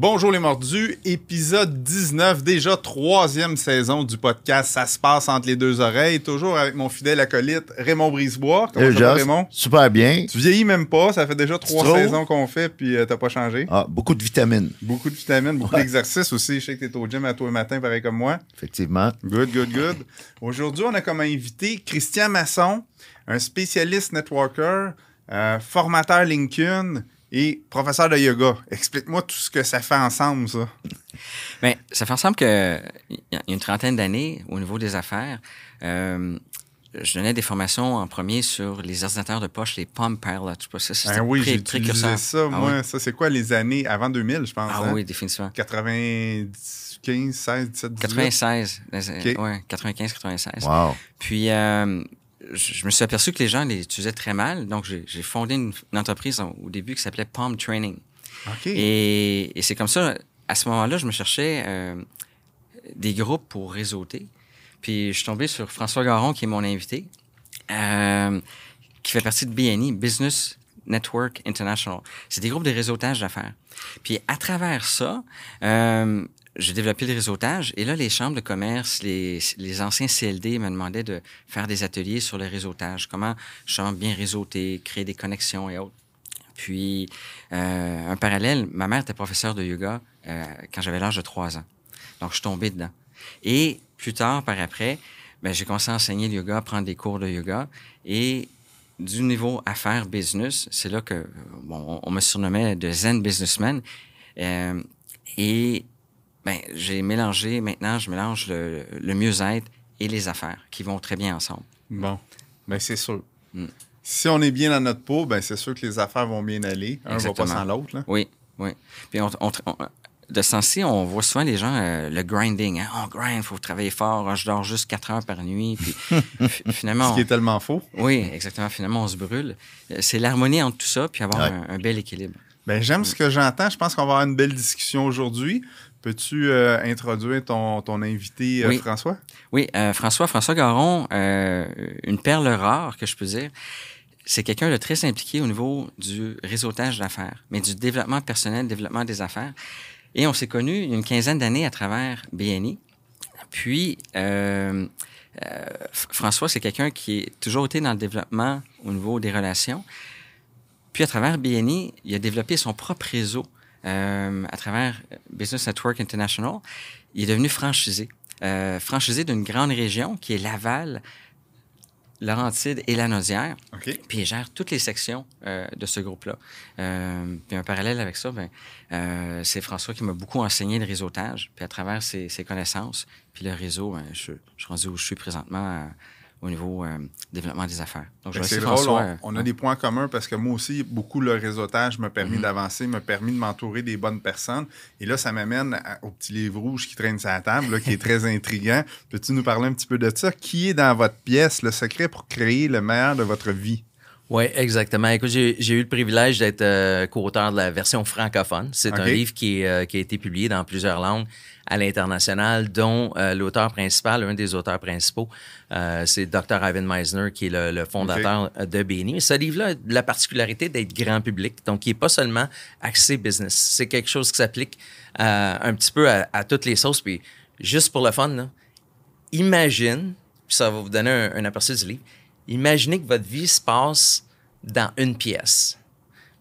Bonjour les mordus, épisode 19, déjà troisième saison du podcast Ça se passe entre les deux oreilles, toujours avec mon fidèle acolyte Raymond Brisebois. Comment ça va, Raymond? Super bien. Tu vieillis même pas, ça fait déjà trois saisons qu'on fait puis euh, t'as pas changé. Ah, beaucoup de vitamines. Beaucoup de vitamines, beaucoup d'exercices aussi. Je sais que t'es au gym à toi le matin, pareil comme moi. Effectivement. Good, good, good. Aujourd'hui, on a comme invité Christian Masson, un spécialiste networker, euh, formateur LinkedIn, et professeur de yoga. Explique-moi tout ce que ça fait ensemble, ça. Bien, ça fait ensemble que il y a une trentaine d'années, au niveau des affaires, euh, je donnais des formations en premier sur les ordinateurs de poche, les Palm Pilot. Je sais pas, ça, c'est ah oui, j'ai utilisé ça, ah moi. Ça, c'est quoi, les années avant 2000, je pense? Ah hein? oui, définitivement. 95, 16, 17, 18? 96. Oui, 95, 96. Wow. Puis, euh, je me suis aperçu que les gens les utilisaient très mal. Donc, j'ai fondé une, entreprise au début qui s'appelait Palm Training. Et, c'est comme ça, à ce moment-là, je me cherchais euh, des groupes pour réseauter. Puis, je suis tombé sur François Garon, qui est mon invité, euh, qui fait partie de BNI, Business Network International. C'est des groupes de réseautage d'affaires. Puis, à travers ça, euh, j'ai développé le réseautage et là, les chambres de commerce, les, les anciens CLD me demandaient de faire des ateliers sur le réseautage. Comment chambre bien réseauter, créer des connexions et autres. Puis, euh, un parallèle, ma mère était professeure de yoga euh, quand j'avais l'âge de 3 ans. Donc, je suis tombé dedans. Et plus tard, par après, ben, j'ai commencé à enseigner le yoga, à prendre des cours de yoga. Et du niveau affaires business, c'est là que bon, on me surnommait de Zen Businessman. Euh, et ben, j'ai mélangé, maintenant, je mélange le, mieux-être et les affaires qui vont très bien ensemble. Bon, ben c'est sûr. Mm. Si on est bien dans notre peau, ben c'est sûr que les affaires vont bien aller. Un va pas sans l'autre. Oui, oui. Puis on, de ce sens-ci, on voit souvent les gens, euh, le grinding. Hein? On grind, il faut travailler fort. je dors juste 4 heures par nuit. Puis finalement. Ce qui est tellement faux. Oui, exactement. Finalement, on se brûle. Euh, c'est l'harmonie entre tout ça, puis avoir un, un, bel équilibre. Ben, j'aime ce que j'entends. Je pense qu'on va avoir une belle discussion aujourd'hui. Peux-tu euh, introduire ton, ton invité, euh, François? Oui, euh, François, François Garon, une perle rare, que je peux dire. C'est quelqu'un de très impliqué au niveau du réseautage d'affaires, mais du développement personnel, développement des affaires. Et on s'est connus une quinzaine d'années à travers BNI. Puis, François, c'est quelqu'un qui a toujours été dans le développement au niveau des relations. Puis, à travers BNI, il a développé son propre réseau euh, à travers Business Network International. Il est devenu franchisé. Euh, franchisé d'une grande région qui est Laval, Laurentide et la Naudière. Puis il gère toutes les sections euh, de ce groupe-là. Euh, puis un parallèle avec ça, ben, euh, c'est François qui m'a beaucoup enseigné le réseautage. Puis à travers ses, ses connaissances, puis le réseau, ben, je, je, suis rendu où je suis présentement au niveau euh, développement des affaires. Donc, je c'est drôle, on, on, a des points communs parce que moi aussi, beaucoup le réseautage m'a permis mm-hmm. d'avancer, m'a permis de m'entourer des bonnes personnes. Et là, ça m'amène au petit livre rouge qui traîne sur la table, là, qui est très intriguant. Peux-tu nous parler un petit peu de ça? Qui est dans votre pièce le secret pour créer le meilleur de votre vie? Oui, exactement. Écoute, j'ai eu le privilège d'être euh, co-auteur de la version francophone. C'est un livre qui, euh, qui, a été publié dans plusieurs langues à l'international, dont euh, l'auteur principal, un des auteurs principaux, euh, c'est Dr. Ivan Meisner, qui est le, fondateur de BNI. ce livre-là a la particularité d'être grand public, donc il n'est pas seulement axé business. C'est quelque chose qui s'applique euh, un petit peu à, toutes les sauces. Puis juste pour le fun, là, imagine, puis ça va vous donner un, aperçu du livre, imaginez que votre vie se passe dans une pièce.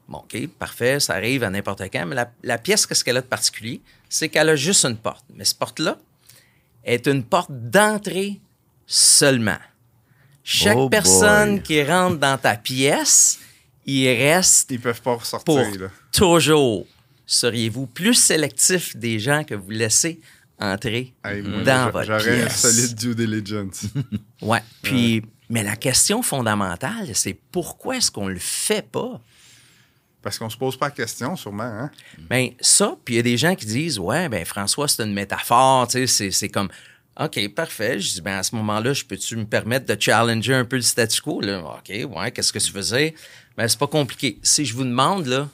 Bon, OK, parfait, ça arrive à n'importe quand, mais la, la pièce, qu'est-ce qu'elle a de particulier? c'est qu'elle a juste une porte. Mais cette porte-là est une porte d'entrée seulement. Chaque oh personne qui rentre dans ta pièce, il reste. Ils peuvent pas ressortir. toujours. Seriez-vous plus sélectif des gens que vous laissez entrer dans votre pièce? J'aurais un solide due diligence. ouais. Puis, mais la question fondamentale, c'est pourquoi est-ce qu'on le fait pas? Parce qu'on se pose pas la question, sûrement. Hein? Bien, ça, puis il y a des gens qui disent Ouais, ben François, c'est une métaphore, tu sais, c'est comme. OK, parfait. Je dis, ben à ce moment-là, je peux-tu me permettre de challenger un peu le statu quo? Là? OK, ouais, qu'est-ce que tu faisais? Ben, c'est pas compliqué. Si je vous demande, là,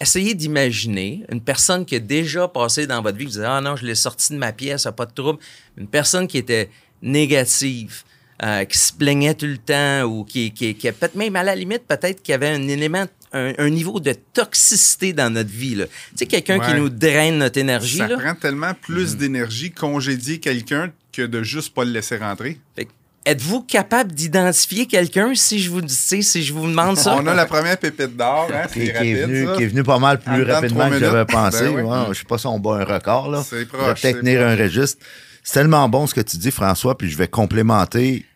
essayez d'imaginer une personne qui a déjà passé dans votre vie, vous dites, ah non, je l'ai sorti de ma pièce, pas de trouble. Une personne qui était négative, euh, qui se plaignait tout le temps ou qui, qui, qui peut-être même à la limite, peut-être qu'il y avait un élément un, niveau de toxicité dans notre vie. Tu sais, quelqu'un qui nous draine notre énergie. Ça prend tellement plus mhm. d'énergie congédier quelqu'un que de juste pas le laisser rentrer. Êtes-vous capable d'identifier quelqu'un si je vous si je vous demande ça? On a la première pépite d'or, hein, qui, est venu, pas mal plus rapidement que j'avais pensé. Je ben ne je sais pas si on bat un record. Là. C'est proche. peut-être tenir un registre. C'est tellement bon ce que tu dis, François, puis je vais complémenter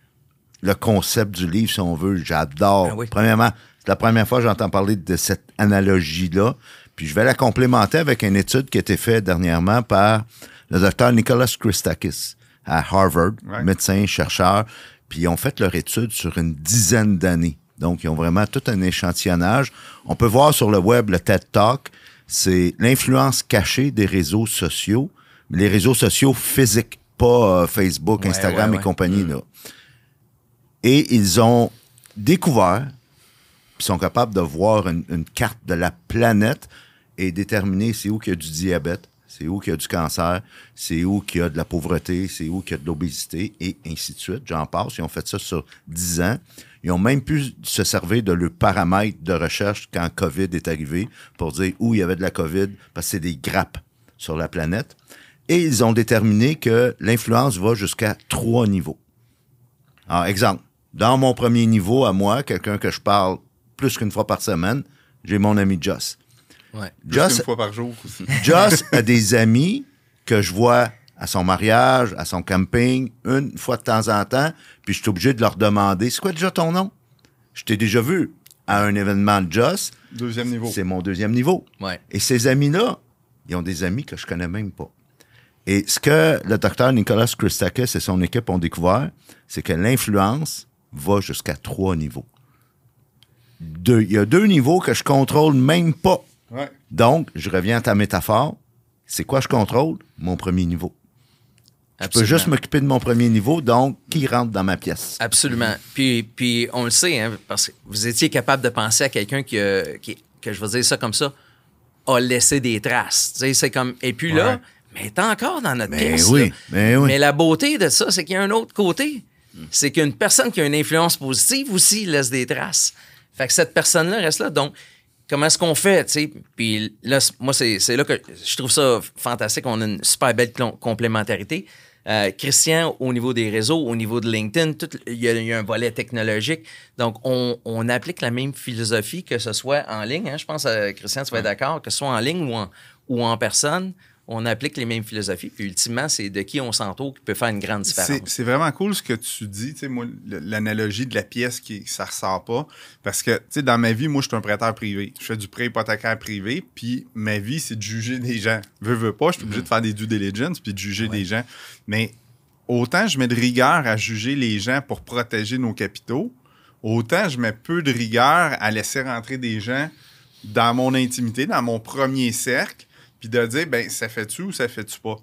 le concept du livre, si on veut. J'adore. Ben Premièrement, c'est la première fois que j'entends parler de cette analogie-là. Puis je vais la complémenter avec une étude qui a été faite dernièrement par le docteur Nicholas Christakis à Harvard, médecin, chercheur, puis ils ont fait leur étude sur une dizaine d'années. Donc, ils ont vraiment tout un échantillonnage. On peut voir sur le web le TED Talk, c'est l'influence cachée des réseaux sociaux, les réseaux sociaux physiques, pas euh, Facebook, Instagram et compagnie. Mm. Là. Et ils ont découvert, ils sont capables de voir une, une carte de la planète et déterminer c'est où qu'il y a du diabète, c'est où qu'il y a du cancer, c'est où qu'il y a de la pauvreté, c'est où qu'il y a de l'obésité, et ainsi de suite. J'en passe. Ils ont fait ça sur 10 ans. Ils ont même pu se servir de leur paramètre de recherche quand COVID est arrivé pour dire où il y avait de la COVID, parce que c'est des grappes sur la planète. Et ils ont déterminé que l'influence va jusqu'à trois niveaux. Alors, exemple, dans mon premier niveau, à moi, quelqu'un que je parle plus qu'une fois par semaine, j'ai mon ami Joss. Ouais. Joss, une fois par jour aussi. Joss a des amis que je vois à son mariage, à son camping, une fois de temps en temps, puis je suis obligé de leur demander c'est quoi déjà ton nom? Je t'ai déjà vu à un événement de Joss. Deuxième niveau. C'est mon deuxième niveau. Ouais. Et ces amis-là, ils ont des amis que je connais même pas. Et ce que le docteur Nicolas Christakis et son équipe ont découvert, c'est que l'influence va jusqu'à trois niveaux. Il y a deux niveaux que je contrôle même pas. Donc, je reviens à ta métaphore. C'est quoi je contrôle? Mon premier niveau. Je peux juste m'occuper de mon premier niveau, donc qui rentre dans ma pièce? Absolument. Puis, puis on le sait, hein, parce que vous étiez capable de penser à quelqu'un qui, qui, que je vais dire ça comme ça, a laissé des traces. C'est comme, et puis là, mais t'es encore dans notre pièce. Oui, mais oui. Mais la beauté de ça, c'est qu'il y a un autre côté. C'est qu'une personne qui a une influence positive aussi laisse des traces. Fait que cette personne-là reste là. Donc, comment est-ce qu'on fait, tu sais? Puis là, moi, c'est là que je trouve ça fantastique. On a une super belle complémentarité. Euh, Christian, au niveau des réseaux, au niveau de LinkedIn, il y, a un volet technologique. Donc, on, applique la même philosophie, que ce soit en ligne. Hein. je pense, euh, Christian, tu vas être d'accord, que ce soit en ligne ou en, ou en personne on applique les mêmes philosophies. Puis ultimement, c'est de qui on s'entoure qui peut faire une grande différence. C'est vraiment cool ce que tu dis. Tu sais, moi, l'analogie de la pièce qui ça ressort pas. Parce que, tu sais, dans ma vie, moi, je suis un prêteur privé. Je fais du prêt hypothécaire privé. Puis ma vie, c'est de juger des gens. Veux, veux pas, je suis obligé de faire des due diligence puis de juger des gens. Mais autant je mets de rigueur à juger les gens pour protéger nos capitaux, autant je mets peu de rigueur à laisser rentrer des gens dans mon intimité, dans mon premier cercle puis de dire, ben ça fait-tu ou ça fait-tu pas?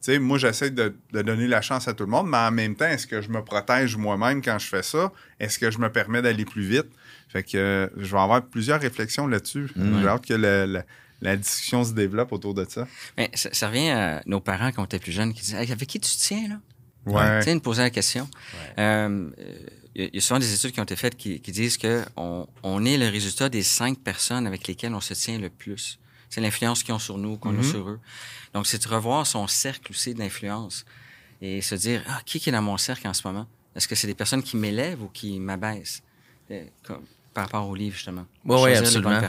Tu sais, moi, j'essaie de, donner la chance à tout le monde, mais en même temps, est-ce que je me protège moi-même quand je fais ça? Est-ce que je me permets d'aller plus vite? Fait que euh, je vais avoir plusieurs réflexions là-dessus. Mm. J'ai hâte que la discussion se développe autour de ça. Mais ça, revient à nos parents quand on était plus jeunes qui disaient Avec qui tu te tiens, là? Ouais. Tu sais, nous poser la question. Euh, il y a souvent des études qui ont été faites qui, disent qu'on on est le résultat des cinq personnes avec lesquelles on se tient le plus c'est l'influence qu'ils ont sur nous, qu'on a mhm. sur eux. Donc, c'est de revoir son cercle aussi d'influence et se dire, ah, qui est dans mon cercle en ce moment? Est-ce que c'est des personnes qui m'élèvent ou qui m'abaissent? Euh, par rapport au livre, justement. Oui, oui, absolument.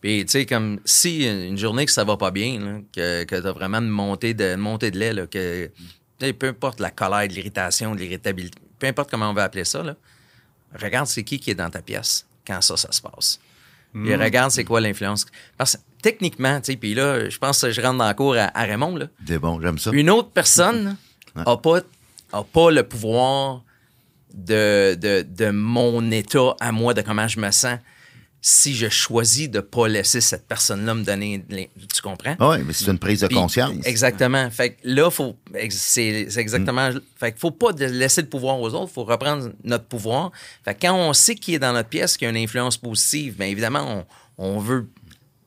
Puis, tu sais, comme si une journée que ça va pas bien, que, que tu as vraiment une montée de, montée de lait, là, que peu importe la colère, de l'irritation, de l'irritabilité, peu importe comment on va appeler ça, là, regarde c'est qui qui est dans ta pièce quand ça, ça se passe. Hmm. regarde c'est quoi l'influence. Parce que techniquement, tu sais, puis là, je pense que je rentre dans la cour à, Raymond. Là. C'est bon, j'aime ça. Une autre personne n'a pas, a pas le pouvoir de, de, de, mon état à moi, de comment je me sens, si je choisis de ne pas laisser cette personne-là me donner. Tu comprends? Oui, mais c'est une prise de conscience. Exactement. Fait que là, faut, c'est, exactement. Mm. Fait qu'il faut pas laisser le pouvoir aux autres, il faut reprendre notre pouvoir. Fait que quand on sait qui est dans notre pièce, qui a une influence positive, bien évidemment, on, on veut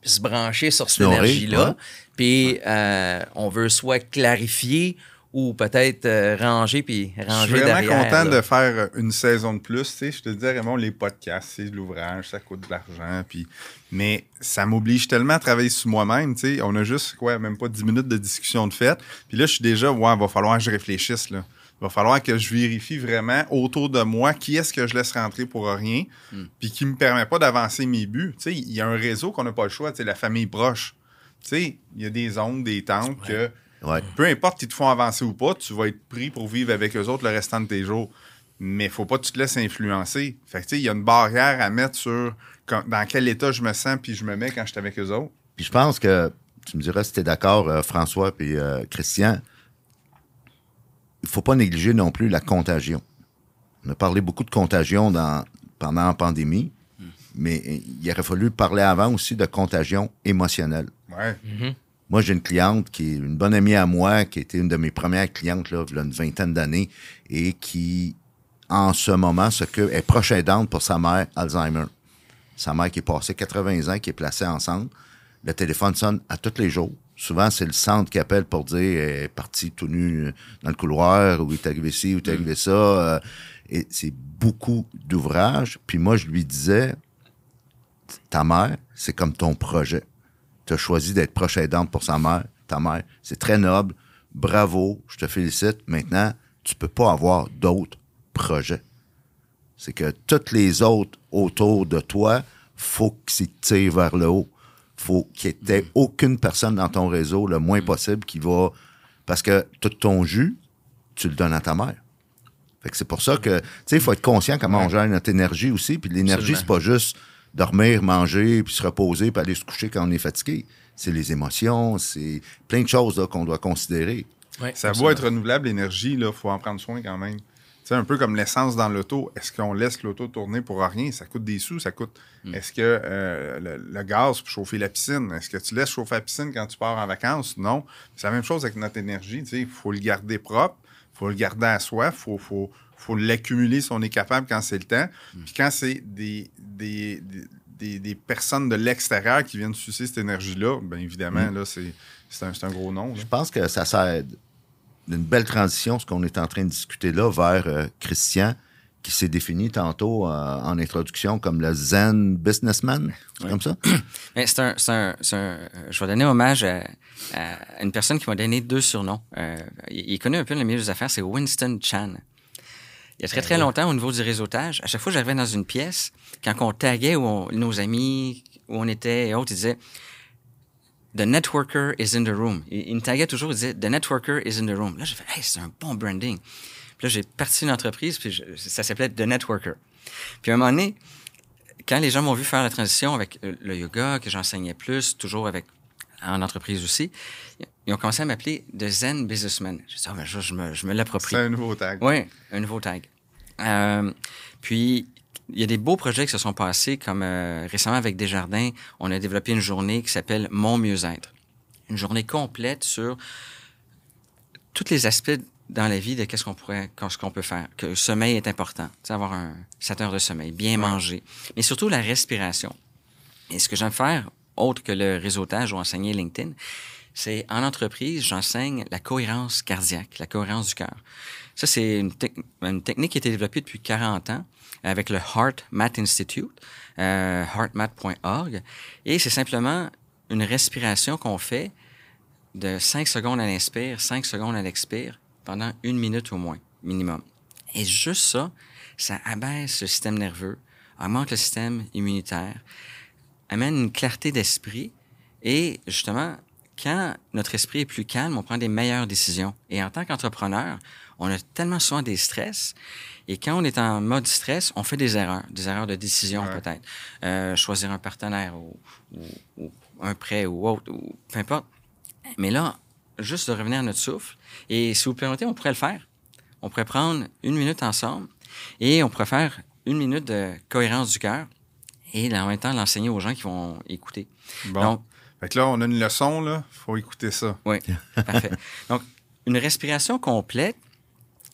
se brancher sur cette énergie-là. Puis euh, on veut soit clarifier ou peut-être euh, ranger puis ranger derrière. Je suis vraiment content de faire une saison de plus. Tu sais, je te dis, Raymond, les podcasts, c'est de l'ouvrage, ça coûte de l'argent. Puis... Mais ça m'oblige tellement à travailler sur moi-même. Tu sais, on a juste, quoi, même pas 10 minutes de discussion de fête. Puis là, je suis déjà, ouais, il va falloir que je réfléchisse. Là. Il va falloir que je vérifie vraiment autour de moi qui est-ce que je laisse rentrer pour rien, hmm. puis qui me permet pas d'avancer mes buts. Tu sais, il y a un réseau qu'on n'a pas le choix, tu sais, la famille proche. Tu sais, il y a des oncles, des tantes que peu importe qu'ils te font avancer ou pas, tu vas être pris pour vivre avec eux autres le restant de tes jours. Mais faut pas que tu te laisses influencer. Fait que, tu sais, il y a une barrière à mettre sur dans quel état je me sens puis je me mets quand je suis avec eux autres. Puis je pense que, tu me diras si tu es d'accord, euh, François puis euh, Christian, il faut pas négliger non plus la contagion. On a parlé beaucoup de contagion dans, pendant la pandémie, hmm. mais il aurait fallu parler avant aussi de contagion émotionnelle. Ouais. Mm-hmm. Moi, j'ai une cliente qui est une bonne amie à moi, qui était une de mes premières clientes, là, il y a une vingtaine d'années, et qui, en ce moment, que est proche aidante pour sa mère Alzheimer. Sa mère qui est passée 80 ans, qui est placée ensemble. Le téléphone sonne à tous les jours. Souvent, c'est le centre qui appelle pour dire elle est partie tout nu dans le couloir, ou il est arrivé ci, ou il est arrivé ça. Euh, et c'est beaucoup d'ouvrages. Puis moi, je lui disais, ta mère, c'est comme ton projet tu as choisi d'être proche aidante pour sa mère, ta mère. C'est très noble. Bravo, je te félicite. Maintenant, tu peux pas avoir d'autres projets. C'est que toutes les autres autour de toi, faut qu'ils tirent vers le haut. Faut qu'il n'y ait mm. aucune personne dans ton réseau, le moins mm. possible, qui va... Parce que tout ton jus, tu le donnes à ta mère. Fait que c'est pour ça que, tu sais, il faut être conscient comment on gère notre énergie aussi. Puis l'énergie, c'est pas juste dormir, manger, puis se reposer, puis aller se coucher quand on est fatigué. C'est les émotions, c'est plein de choses qu'on doit considérer. ça doit être renouvelable, l'énergie, il faut en prendre soin quand même. C'est un peu comme l'essence dans l'auto. Est-ce qu'on laisse l'auto tourner pour rien? Ça coûte des sous, ça coûte. Mm. Est-ce que euh, le, gaz pour chauffer la piscine, est-ce que tu laisses chauffer la piscine quand tu pars en vacances? Non. C'est la même chose avec notre énergie. Il faut le garder propre, il faut le garder à soi, il faut, faut, faut l'accumuler si on est capable quand c'est le temps. Mm. Puis quand c'est des, des, des, personnes de l'extérieur qui viennent sucer cette énergie-là, bien évidemment, mm. là, c'est, un, un, gros nom. Je pense que ça sert d'une belle transition, ce qu'on est en train de discuter là, vers euh, Christian, qui s'est défini tantôt euh, en introduction comme le zen businessman. C'est comme ça? Mais c'est un, je vais donner hommage à, une personne qui m'a donné deux surnoms. Euh, il, est connu un peu le milieu des affaires, c'est Winston Chan. Il y a très, très longtemps, au niveau du réseautage, à chaque fois que j'arrivais dans une pièce, quand on taguait où nos amis, où on était et autres, ils disaient The networker is in the room. Il, me taguait toujours, il disait The networker is in the room. Là, j'ai fait Hey, c'est un bon branding. Puis là, j'ai parti une entreprise, puis ça s'appelait The Networker. Puis à un moment donné, quand les gens m'ont vu faire la transition avec le yoga, que j'enseignais plus, toujours avec en entreprise aussi, ils ont commencé à m'appeler The Zen Businessman. Dit, oh, ben, je, me, je me l'approprie. C'est un nouveau tag. Oui, un nouveau tag. Euh, puis, il y a des beaux projets qui se sont passés, comme euh, récemment avec Desjardins, on a développé une journée qui s'appelle Mon mieux-être. Une journée complète sur tous les aspects dans la vie de qu'est-ce qu'on pourrait, ce qu'on peut faire. Que le sommeil est important, avoir un 7 heures de sommeil, bien manger, mais surtout la respiration. Et ce que j'aime faire, autre que le réseautage ou enseigner LinkedIn, c'est en entreprise, j'enseigne la cohérence cardiaque, la cohérence du cœur. Ça, c'est une, technique qui a été développée depuis 40 ans avec le Heart Math Institute, euh, heartmath.org. Et c'est simplement une respiration qu'on fait de 5 secondes à l'inspire, 5 secondes à l'expire, pendant une minute au moins, minimum. Et juste ça, ça abaisse le système nerveux, augmente le système immunitaire, amène une clarté d'esprit et justement, quand notre esprit est plus calme, on prend des meilleures décisions. Et en tant qu'entrepreneur, on a tellement souvent des stress. Et quand on est en mode stress, on fait des erreurs, des erreurs de décision peut-être. Euh, choisir un partenaire ou, un prêt ou autre, ou peu importe. Mais là, juste de revenir à notre souffle, et si vous permettez, on pourrait le faire. On pourrait prendre une minute ensemble et on pourrait faire une minute de cohérence du cœur et en même temps l'enseigner aux gens qui vont écouter. Bon. Donc, fait que là, on a une leçon, là. faut écouter ça. Oui, parfait. Donc, une respiration complète,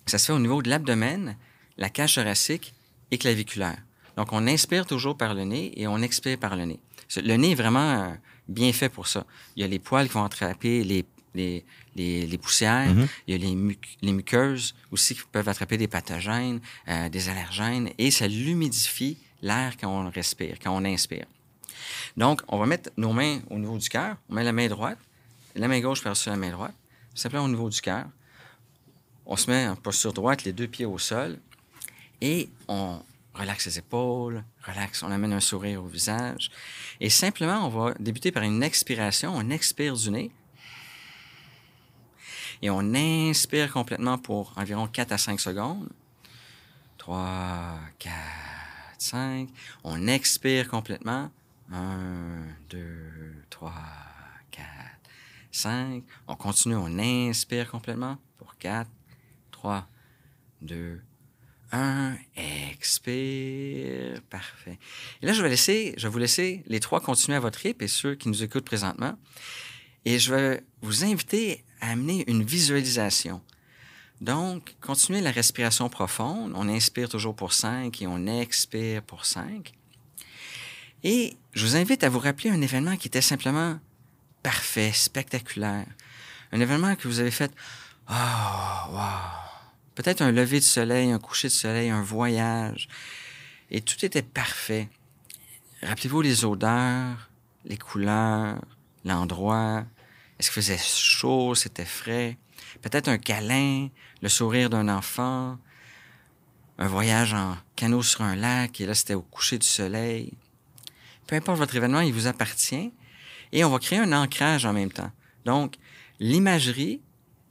ça se fait au niveau de l'abdomen, la cage thoracique et claviculaire. Donc, on inspire toujours par le nez et on expire par le nez. Le nez est vraiment euh, bien fait pour ça. Il y a les poils qui vont attraper les, les, les, poussières, mm-hmm. il y a les, les, muqueuses aussi qui peuvent attraper des pathogènes, euh, des allergènes, et ça l'humidifie l'air quand on respire, quand on inspire. Donc, on va mettre nos mains au niveau du cœur. On met la main droite, la main gauche par-dessus la main droite, simplement au niveau du cœur. On se met en posture droite, les deux pieds au sol, et on relaxe les épaules, relaxe, on amène un sourire au visage. Et simplement, on va débuter par une expiration. On expire du nez. Et on inspire complètement pour environ 4 à 5 secondes. 3, 4, 5. On expire complètement. 1, 2, 3, 4, 5. On continue, on inspire complètement pour 4, 3, 2, 1. Expire. Parfait. Et là, je vais laisser, je vais vous laisser les trois continuer à votre rythme et ceux qui nous écoutent présentement. Et je vais vous inviter à amener une visualisation. Donc, continuez la respiration profonde. On inspire toujours pour 5 et on expire pour 5. Et je vous invite à vous rappeler un événement qui était simplement parfait, spectaculaire. Un événement que vous avez fait, oh, wow. Peut-être un lever de soleil, un coucher de soleil, un voyage. Et tout était parfait. Rappelez-vous les odeurs, les couleurs, l'endroit. Est-ce qu'il faisait chaud, c'était frais? Peut-être un câlin, le sourire d'un enfant, un voyage en canot sur un lac, et là, c'était au coucher du soleil. Peu importe votre événement, il vous appartient. Et on va créer un ancrage en même temps. Donc, l'imagerie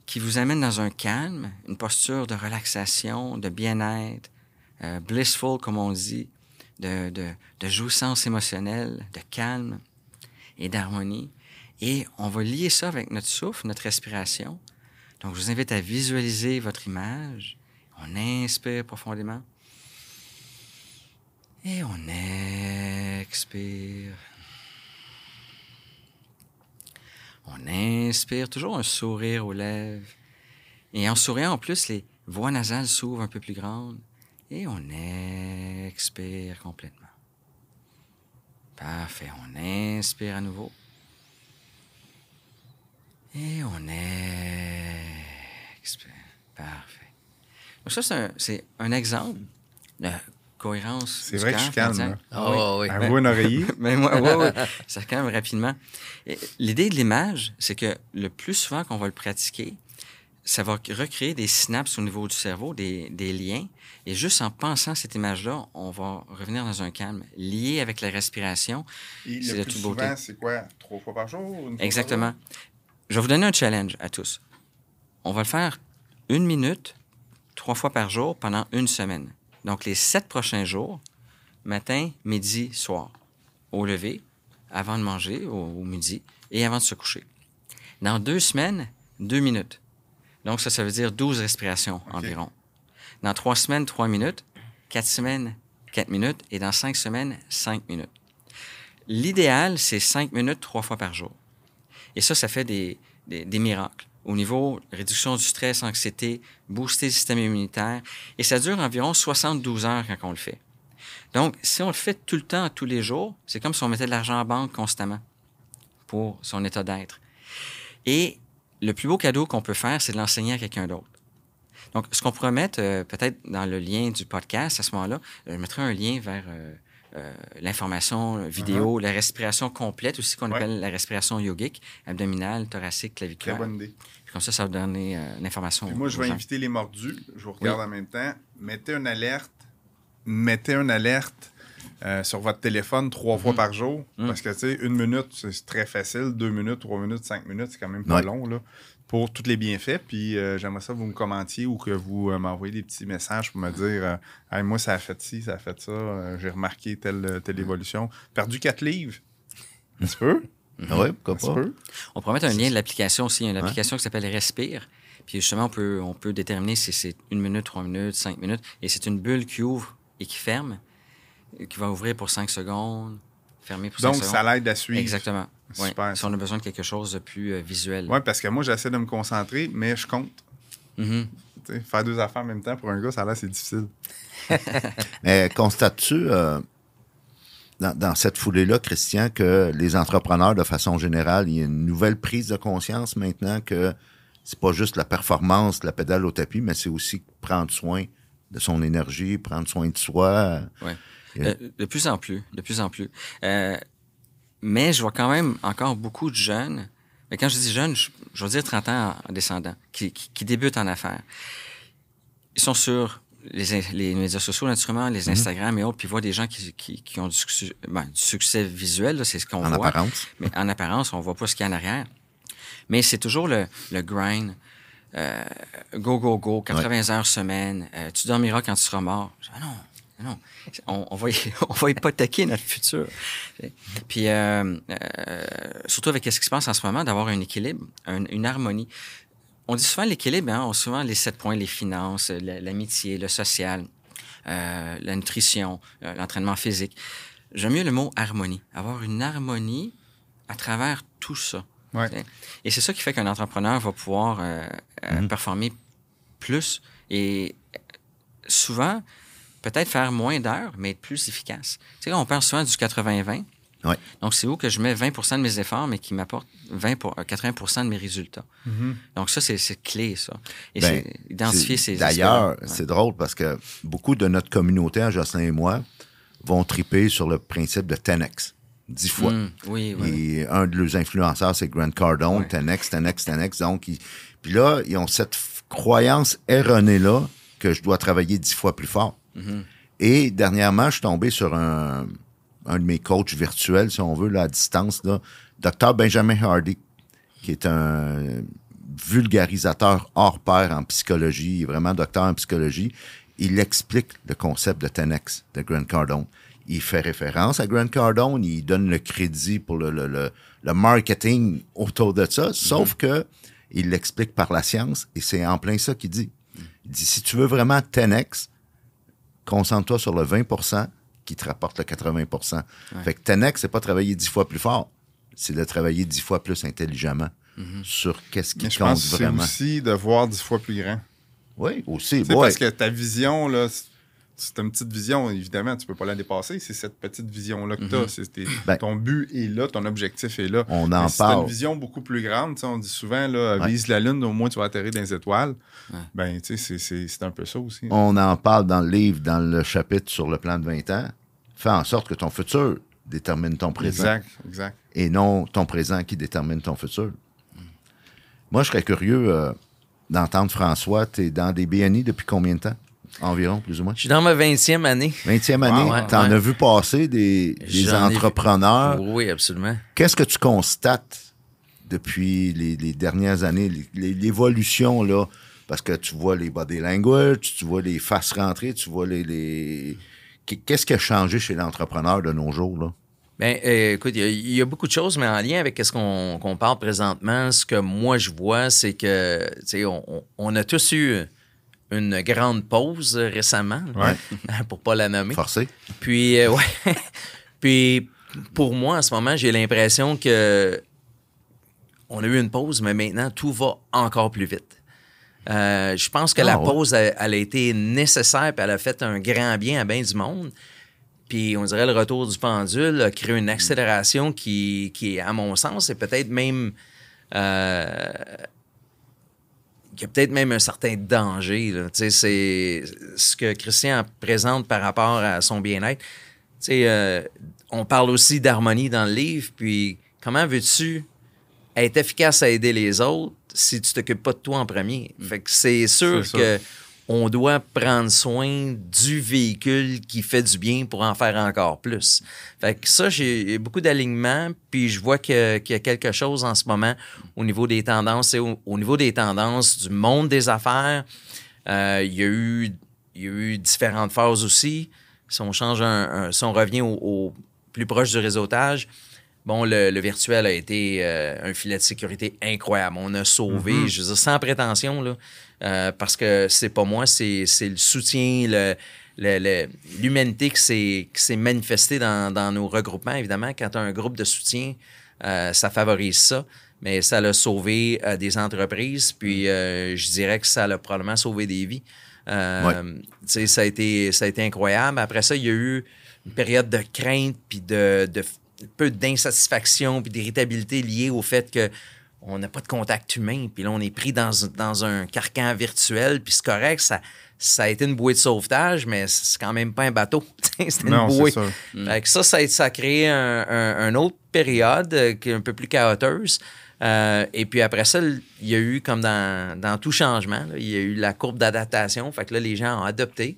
qui vous amène dans un calme, une posture de relaxation, de bien-être, euh, blissful, comme on dit, de, de, de jouissance émotionnelle, de calme et d'harmonie. Et on va lier ça avec notre souffle, notre respiration. Donc, je vous invite à visualiser votre image. On inspire profondément. Et on expire. On inspire, toujours un sourire aux lèvres. Et en souriant, en plus, les voies nasales s'ouvrent un peu plus grandes. Et on expire complètement. Parfait. On inspire à nouveau. Et on expire. Parfait. Donc ça, c'est un, exemple de cohérence. C'est vrai que je suis calme. Ah, oui. Un ben, oreiller. Mais moi, oui, oui. Ça calme rapidement. L'idée de l'image, c'est que le plus souvent qu'on va le pratiquer, ça va recréer des synapses au niveau du cerveau, des, des liens. Et juste en pensant cette image-là, on va revenir dans un calme lié avec la respiration. C'est le plus souvent, c'est quoi? Trois fois par jour? Exactement. Je vais vous donner un challenge à tous. On va le faire une minute, trois fois par jour pendant une semaine. Donc, les sept prochains jours, matin, midi, soir, au lever, avant de manger, au, midi, et avant de se coucher. Dans deux semaines, deux minutes. Donc, ça, ça veut dire 12 respirations environ. Dans trois semaines, trois minutes. Quatre semaines, quatre minutes. Et dans cinq semaines, cinq minutes. L'idéal, c'est cinq minutes trois fois par jour. Et ça, ça fait des, des miracles au niveau réduction du stress, anxiété, booster le système immunitaire. Et ça dure environ 72 heures quand on le fait. Donc, si on le fait tout le temps, tous les jours, c'est comme si on mettait de l'argent en banque constamment pour son état d'être. Et le plus beau cadeau qu'on peut faire, c'est de l'enseigner à quelqu'un d'autre. Donc, ce qu'on pourrait mettre euh, peut-être dans le lien du podcast à ce moment-là, je mettrai un lien vers euh, euh, l'information vidéo, uh-huh. la respiration complète aussi qu'on appelle la respiration yogique, abdominale, thoracique, claviculaire. Très bonne idée. comme ça, ça va donner euh, l'information. Moi, je vais inviter les mordus. Je vous regarde en même temps. Mettez une alerte. Mettez une alerte euh, sur votre téléphone trois fois mm-hmm. par jour. Mm. Parce que, tu sais, une minute, c'est très facile. Deux minutes, trois minutes, cinq minutes, c'est quand même pas long, là pour tous les bienfaits. Puis euh, j'aimerais ça que vous me commentiez ou que vous euh, m'envoyez des petits messages pour me dire euh, moi, ça a fait ci, ça a fait ça, j'ai remarqué telle, telle évolution. Perdu quatre livres. Un petit peu. Ah oui, pourquoi pas? On pourrait mettre un lien de l'application aussi. Il y a une application qui s'appelle Respire. Puis justement, on peut, on peut déterminer si c'est une minute, trois minutes, cinq minutes. Et c'est une bulle qui ouvre et qui ferme, qui va ouvrir pour cinq secondes, fermer pour Donc, cinq secondes. Donc, ça l'aide à suivre. Exactement. Super. Si on a besoin de quelque chose de plus euh, visuel. Oui, parce que moi, j'essaie de me concentrer, mais je compte. Mm-hmm. Faire deux affaires en même temps pour un gars, ça a l'air c'est difficile. mais constates-tu, euh, dans, cette foulée-là, Christian, que les entrepreneurs, de façon générale, il y a une nouvelle prise de conscience maintenant que c'est pas juste la performance, la pédale au tapis, mais c'est aussi prendre soin de son énergie, prendre soin de soi. Ouais. Euh, de plus en plus, de plus en plus. Euh, mais je vois quand même encore beaucoup de jeunes, mais quand je dis jeunes, je, veux dire 30 ans en descendant, qui, qui, débutent en affaires. Ils sont sur les, les médias sociaux, naturellement, les mm-hmm. Instagram et autres, puis voient des gens qui, qui, qui ont du, ben, du, succès visuel, c'est ce qu'on voit. En apparence. Mais en apparence, on voit pas ce qu'il y a en arrière. Mais c'est toujours le, le grind. Euh, go, go, go, 80 heures semaine, euh, tu dormiras quand tu seras mort. ah non, non, on, on, va, on va hypothéquer notre futur. Puis, euh, euh, surtout avec ce qui se passe en ce moment, d'avoir un équilibre, une harmonie. On dit souvent l'équilibre, hein, on souvent les sept points, les finances, l'amitié, le social, euh, la nutrition, l'entraînement physique. J'aime mieux le mot harmonie. Avoir une harmonie à travers tout ça. Ouais. Et c'est ça qui fait qu'un entrepreneur va pouvoir euh, mm-hmm. performer plus et souvent, peut-être faire moins d'heures, mais être plus efficace. Tu sais, on parle souvent du 80-20. Ouais. Donc, c'est où que je mets 20% de mes efforts, mais qui m'apporte 20 pour, 80% euh, de mes résultats. Mm-hmm. Donc, ça, c'est clé, ça. Et ben, c'est identifier ces D'ailleurs, c'est drôle parce que beaucoup de notre communauté, Jocelyn et moi, vont triper sur le principe de 10X. 10 fois. Mm, oui, oui. Et un de leurs influenceurs, c'est Grant Cardone, 10X, 10X, 10X. Donc, puis là, ils ont cette croyance erronée-là que je dois travailler 10 fois plus fort. Mm-hmm. Et dernièrement, je suis tombé sur un, un de mes coachs virtuels, si on veut, là, à distance, là, Dr. Benjamin Hardy, qui est un vulgarisateur hors pair en psychologie, il est vraiment docteur en psychologie. Il explique le concept de 10X de Grant Cardone. Il fait référence à Grant Cardone, il donne le crédit pour le, le, le, marketing autour de ça, sauf mm-hmm. que il l'explique par la science et c'est en plein ça qu'il dit. Il dit si tu veux vraiment 10X, concentre-toi sur le 20% qui te rapporte le 80% Fait que 10X, c'est pas travailler dix fois plus fort, c'est de travailler dix fois plus intelligemment mm-hmm. sur qu'est-ce qui Mais je compte pense vraiment. C'est aussi de voir dix fois plus grand. Oui, aussi. Parce que ta vision, là, c'est une petite vision, évidemment, tu peux pas la dépasser. C'est cette petite vision-là que tu as. Mm-hmm. Ben ton but est là, ton objectif est là. On en parle. une vision beaucoup plus grande. On dit souvent, là, vise la Lune, au moins tu vas atterrir dans les étoiles. Ben, c'est un peu ça aussi. On en parle dans le livre, dans le chapitre sur le plan de 20 ans. Fais en sorte que ton futur détermine ton présent. Exact, exact. Et non ton présent qui détermine ton futur. Moi, je serais curieux euh, d'entendre François. Tu es dans des BNI depuis combien de temps? Environ, plus ou moins. Je suis dans ma 20e année. 20e année. tu en as vu passer des, entrepreneurs. Oui, absolument. Qu'est-ce que tu constates depuis les, dernières années, l'évolution, là? Parce que tu vois les body language, tu vois les faces rentrées, tu vois les. Qu'est-ce qui a changé chez l'entrepreneur de nos jours, là? Bien, euh, écoute, il y, a beaucoup de choses, mais en lien avec ce qu'on parle présentement, ce que moi je vois, c'est que, tu sais, on, on, a tous eu une grande pause récemment, ouais. pour pas la nommer. Forcé. Puis, euh, ouais. Puis, pour moi, en ce moment, j'ai l'impression que on a eu une pause, mais maintenant, tout va encore plus vite. Euh, je pense que la ah, pause, elle, a été nécessaire, puis elle a fait un grand bien à bien du monde. Puis on dirait le retour du pendule a créé une accélération qui, qui à mon sens, est peut-être même euh, il y a peut-être même un certain danger. C'est ce que Christian présente par rapport à son bien-être. Euh, on parle aussi d'harmonie dans le livre, puis comment veux-tu être efficace à aider les autres si tu t'occupes pas de toi en premier? Mm. Fait que c'est sûr que on doit prendre soin du véhicule qui fait du bien pour en faire encore plus. Fait ça, j'ai beaucoup d'alignement, puis je vois qu'il y a quelque chose en ce moment au niveau des tendances. Au, au, niveau des tendances du monde des affaires, euh, il, y a eu, il y a eu différentes phases aussi. Si on change si on revient au, plus proche du réseautage, Bon, le, virtuel a été euh, un filet de sécurité incroyable. On a sauvé, mm-hmm. je veux dire, sans prétention, là, euh, parce que c'est pas moi, c'est le soutien, l'humanité le, qui s'est manifestée dans, dans, nos regroupements. Évidemment, quand tu as un groupe de soutien, euh, ça favorise ça. Mais ça l'a sauvé des entreprises, puis mm. je dirais que ça a probablement sauvé des vies. Ça, a été, ça a été incroyable. Après ça, il y a eu une période de crainte, puis de, de peu d'insatisfaction, puis d'irritabilité liée au fait que on n'a pas de contact humain, puis là, on est pris dans, dans un carcan virtuel, puis c'est correct, ça, ça a été une bouée de sauvetage, mais c'est quand même pas un bateau. c'est une bouée. Ça. ça, ça, ça, a créé un, un, autre période euh, qui est un peu plus chaoteuse. Euh, et puis après ça, il y a eu, comme dans, dans tout changement, il y a eu la courbe d'adaptation. Fait que là, les gens ont adopté.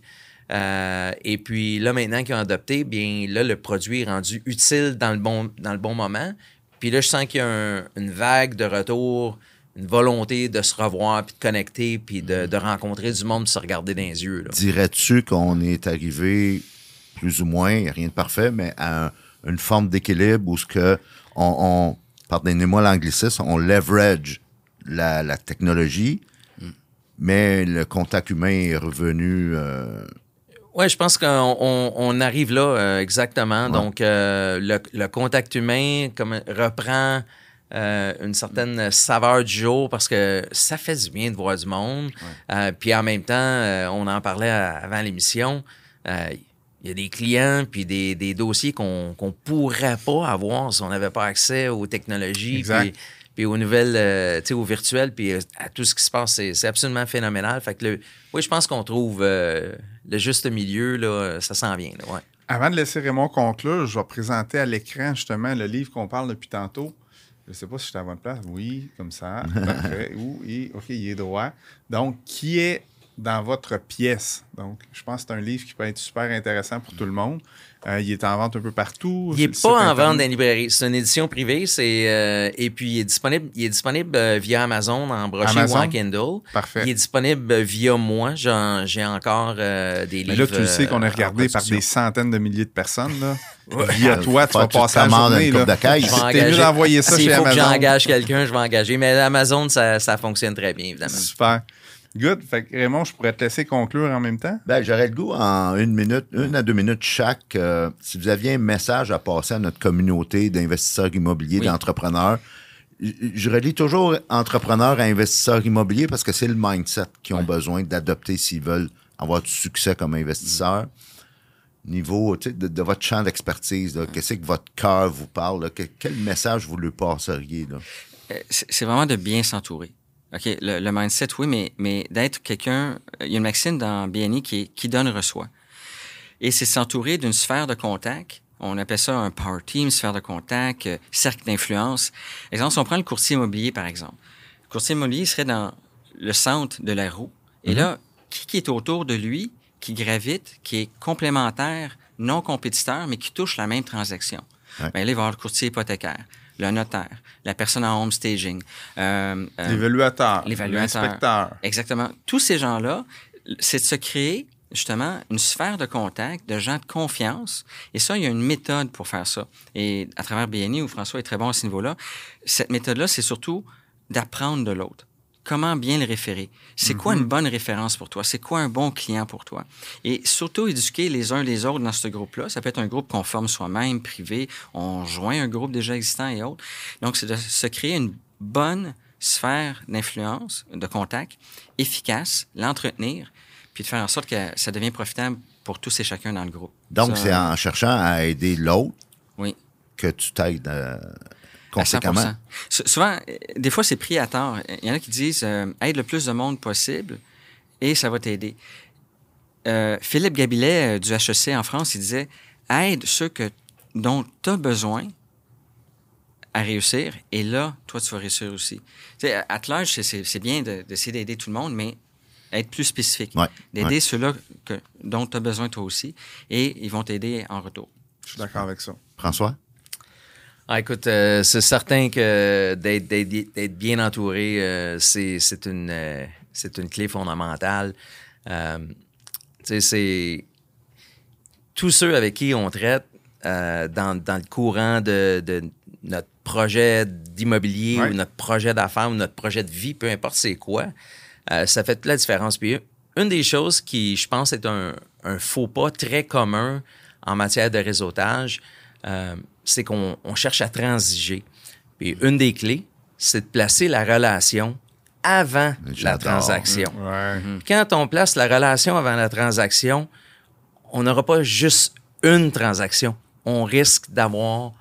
Euh, et puis là, maintenant qu'ils ont adopté, bien là, le produit est rendu utile dans le bon, dans le bon moment. Puis là, je sens qu'il y a une vague de retour, une volonté de se revoir, puis de connecter, puis de, rencontrer du monde, de se regarder dans les yeux. Dirais-tu qu'on est arrivé, plus ou moins, il n'y a rien de parfait, mais à une forme d'équilibre où ce que on, pardonnez-moi l'anglicisme, on leverage la, technologie, mm. mais le contact humain est revenu... Euh, oui, je pense qu'on arrive là euh, exactement. Donc, euh, le, contact humain comme, reprend euh, une certaine saveur du jour parce que ça fait du bien de voir du monde. puis en même temps, on en parlait avant l'émission. Il y a des clients puis des, dossiers qu'on ne pourrait pas avoir si on n'avait pas accès aux technologies. Puis, aux nouvelles, tu sais, au virtuel, puis à tout ce qui se passe, c'est absolument phénoménal. Fait que oui, je pense qu'on trouve le juste milieu, là, ça s'en vient. ouais. Avant de laisser Raymond conclure, je vais présenter à l'écran justement le livre qu'on parle depuis tantôt. Je ne sais pas si je suis à bonne place. Oui, comme ça. Parfait. OK, il est droit. Donc, qui est dans votre pièce? Donc, je pense que c'est un livre qui peut être super intéressant pour tout le monde. Euh, il est en vente un peu partout. Il n'est pas en vente dans les librairies. C'est une édition privée. C'est, euh, et puis, il est disponible, il est disponible euh, via Amazon en brochure ou en Kindle. Parfait. Il est disponible via moi. j'ai encore des livres. Mais là, tu sais qu'on est regardé par des centaines de milliers de personnes. Là. Via toi, tu vas passer la journée. Là. De caisse. T'es mieux d'envoyer ça chez Amazon. Faut que j'engage quelqu'un, je vais engager. Mais Amazon, ça, ça fonctionne très bien, évidemment. Super. Good. Fait que Raymond, je pourrais te laisser conclure en même temps. Ben, j'aurais le goût en une minute, une à deux minutes chaque. Euh, si vous aviez un message à passer à notre communauté d'investisseurs immobiliers, d'entrepreneurs, je relis toujours entrepreneurs à investisseurs immobiliers parce que c'est le mindset qu'ils ont besoin d'adopter s'ils veulent avoir du succès comme investisseur. Niveau de, de, votre champ d'expertise, qu'est-ce que votre cœur vous parle? quel message vous lui passeriez? Euh, c'est vraiment de bien s'entourer. OK, le, mindset, oui, mais, mais d'être quelqu'un. Il y a une maxime dans BNI qui est qui donne reçoit. Et c'est s'entourer d'une sphère de contact. On appelle ça un power team, sphère de contact, euh, cercle d'influence. Exemple, si on prend le courtier immobilier, par exemple. Le courtier immobilier serait dans le centre de la roue. Et mm-hmm. là, qui, qui est autour de lui, qui gravite, qui est complémentaire, non compétiteur, mais qui touche la même transaction? Bien, là, il va y avoir le courtier hypothécaire le notaire, la personne en home staging, euh, euh, l'évaluateur, l'inspecteur. Exactement. Tous ces gens-là, c'est de se créer justement une sphère de contact de gens de confiance. Et ça, il y a une méthode pour faire ça. Et à travers BNI, où François est très bon à ce niveau-là, cette méthode-là, c'est surtout d'apprendre de l'autre comment bien le référer? C'est quoi une mhm. bonne référence pour toi? C'est quoi un bon client pour toi? Et surtout éduquer les uns les autres dans ce groupe-là. Ça peut être un groupe qu'on forme soi-même, privé. On joint un groupe déjà existant et autres. Donc, c'est de se créer une bonne sphère d'influence, de contact, efficace, l'entretenir, puis de faire en sorte que ça devienne profitable pour tous et chacun dans le groupe. Donc, c'est en cherchant à aider l'autre oui. que tu t'aides conséquemment. Souvent, des fois, c'est pris à tort. Il y en a qui disent euh, aide le plus de monde possible et ça va t'aider. Euh, Philippe Gabilet euh, du HEC en France, il disait aide ceux que, dont tu as besoin à réussir et là, toi, tu vas réussir aussi. Tu sais, à large, c'est bien d'essayer d'aider tout le monde, mais être plus spécifique. D'aider ceux-là dont tu as besoin toi aussi et ils vont t'aider en retour. Je suis d'accord avec ça. François? Ah, écoute, euh, c'est certain que d'être bien entouré, euh, c'est une, euh, une clé fondamentale. c'est tous ceux avec qui on traite dans, dans, le courant de, de notre projet d'immobilier ou notre projet d'affaires ou notre projet de vie, peu importe c'est quoi, ça fait toute la différence. Puis une des choses qui, je pense, est un, un faux pas très commun en matière de réseautage, c'est qu'on cherche à transiger. Puis une des clés, c'est de placer la relation avant la transaction. Mhm. Quand on place la relation avant la transaction, on n'aura pas juste une transaction. On risque d'avoir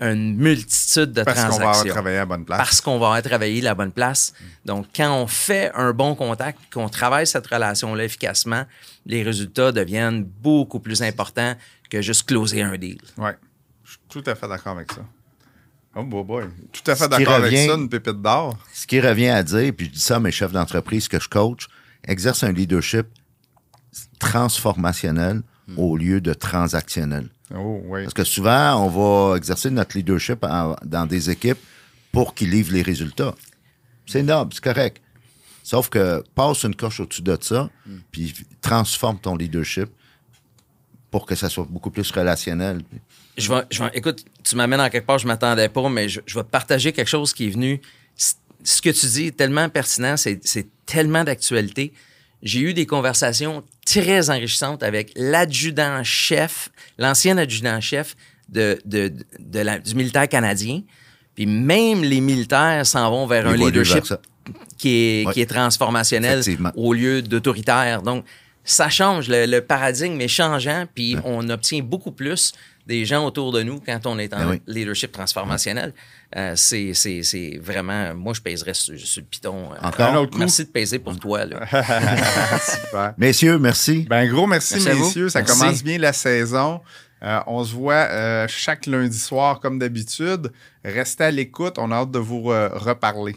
une multitude de transactions. Parce qu'on va avoir travaillé à la bonne place. Parce qu'on va avoir travaillé à la bonne place. Donc, quand on fait un bon contact, qu'on travaille cette relation-là efficacement, les résultats deviennent beaucoup plus importants que juste closer un deal. Tout à fait d'accord avec ça. Oh boy, boy. Tout à fait d'accord avec ça, une pépite d'or. Ce qui revient à dire, puis je dis ça à mes chefs d'entreprise que je coach, exerce un leadership transformationnel au lieu de transactionnel. Oh, oui. Parce que souvent, on va exercer notre leadership dans des équipes pour qu'ils livrent les résultats. C'est noble, c'est correct. Sauf que passe une coche au-dessus de ça, puis transforme ton leadership pour que ça soit beaucoup plus relationnel. Je vais, je écoute, tu m'amènes en quelque part, je m'attendais pas, mais je, je, vais partager quelque chose qui est venu. Ce que tu dis est tellement pertinent, c'est tellement d'actualité. J'ai eu des conversations très enrichissantes avec l'adjudant-chef, l'ancien adjudant-chef de, de, de la, du militaire canadien. Puis même les militaires s'en vont vers un leadership qui est, qui est transformationnel au lieu d'autoritaire. Donc, ça change, le, paradigme est changeant, puis on obtient beaucoup plus des gens autour de nous quand on est en ben leadership transformationnel. Euh, c'est vraiment, moi, je pèserais sur, le piton. Euh, Encore? Un autre Merci de peser pour toi. Là. Super. Messieurs, merci. Ben, gros merci, messieurs. Ça commence bien la saison. Euh, on se voit chaque lundi soir comme d'habitude. Restez à l'écoute. On a hâte de vous reparler.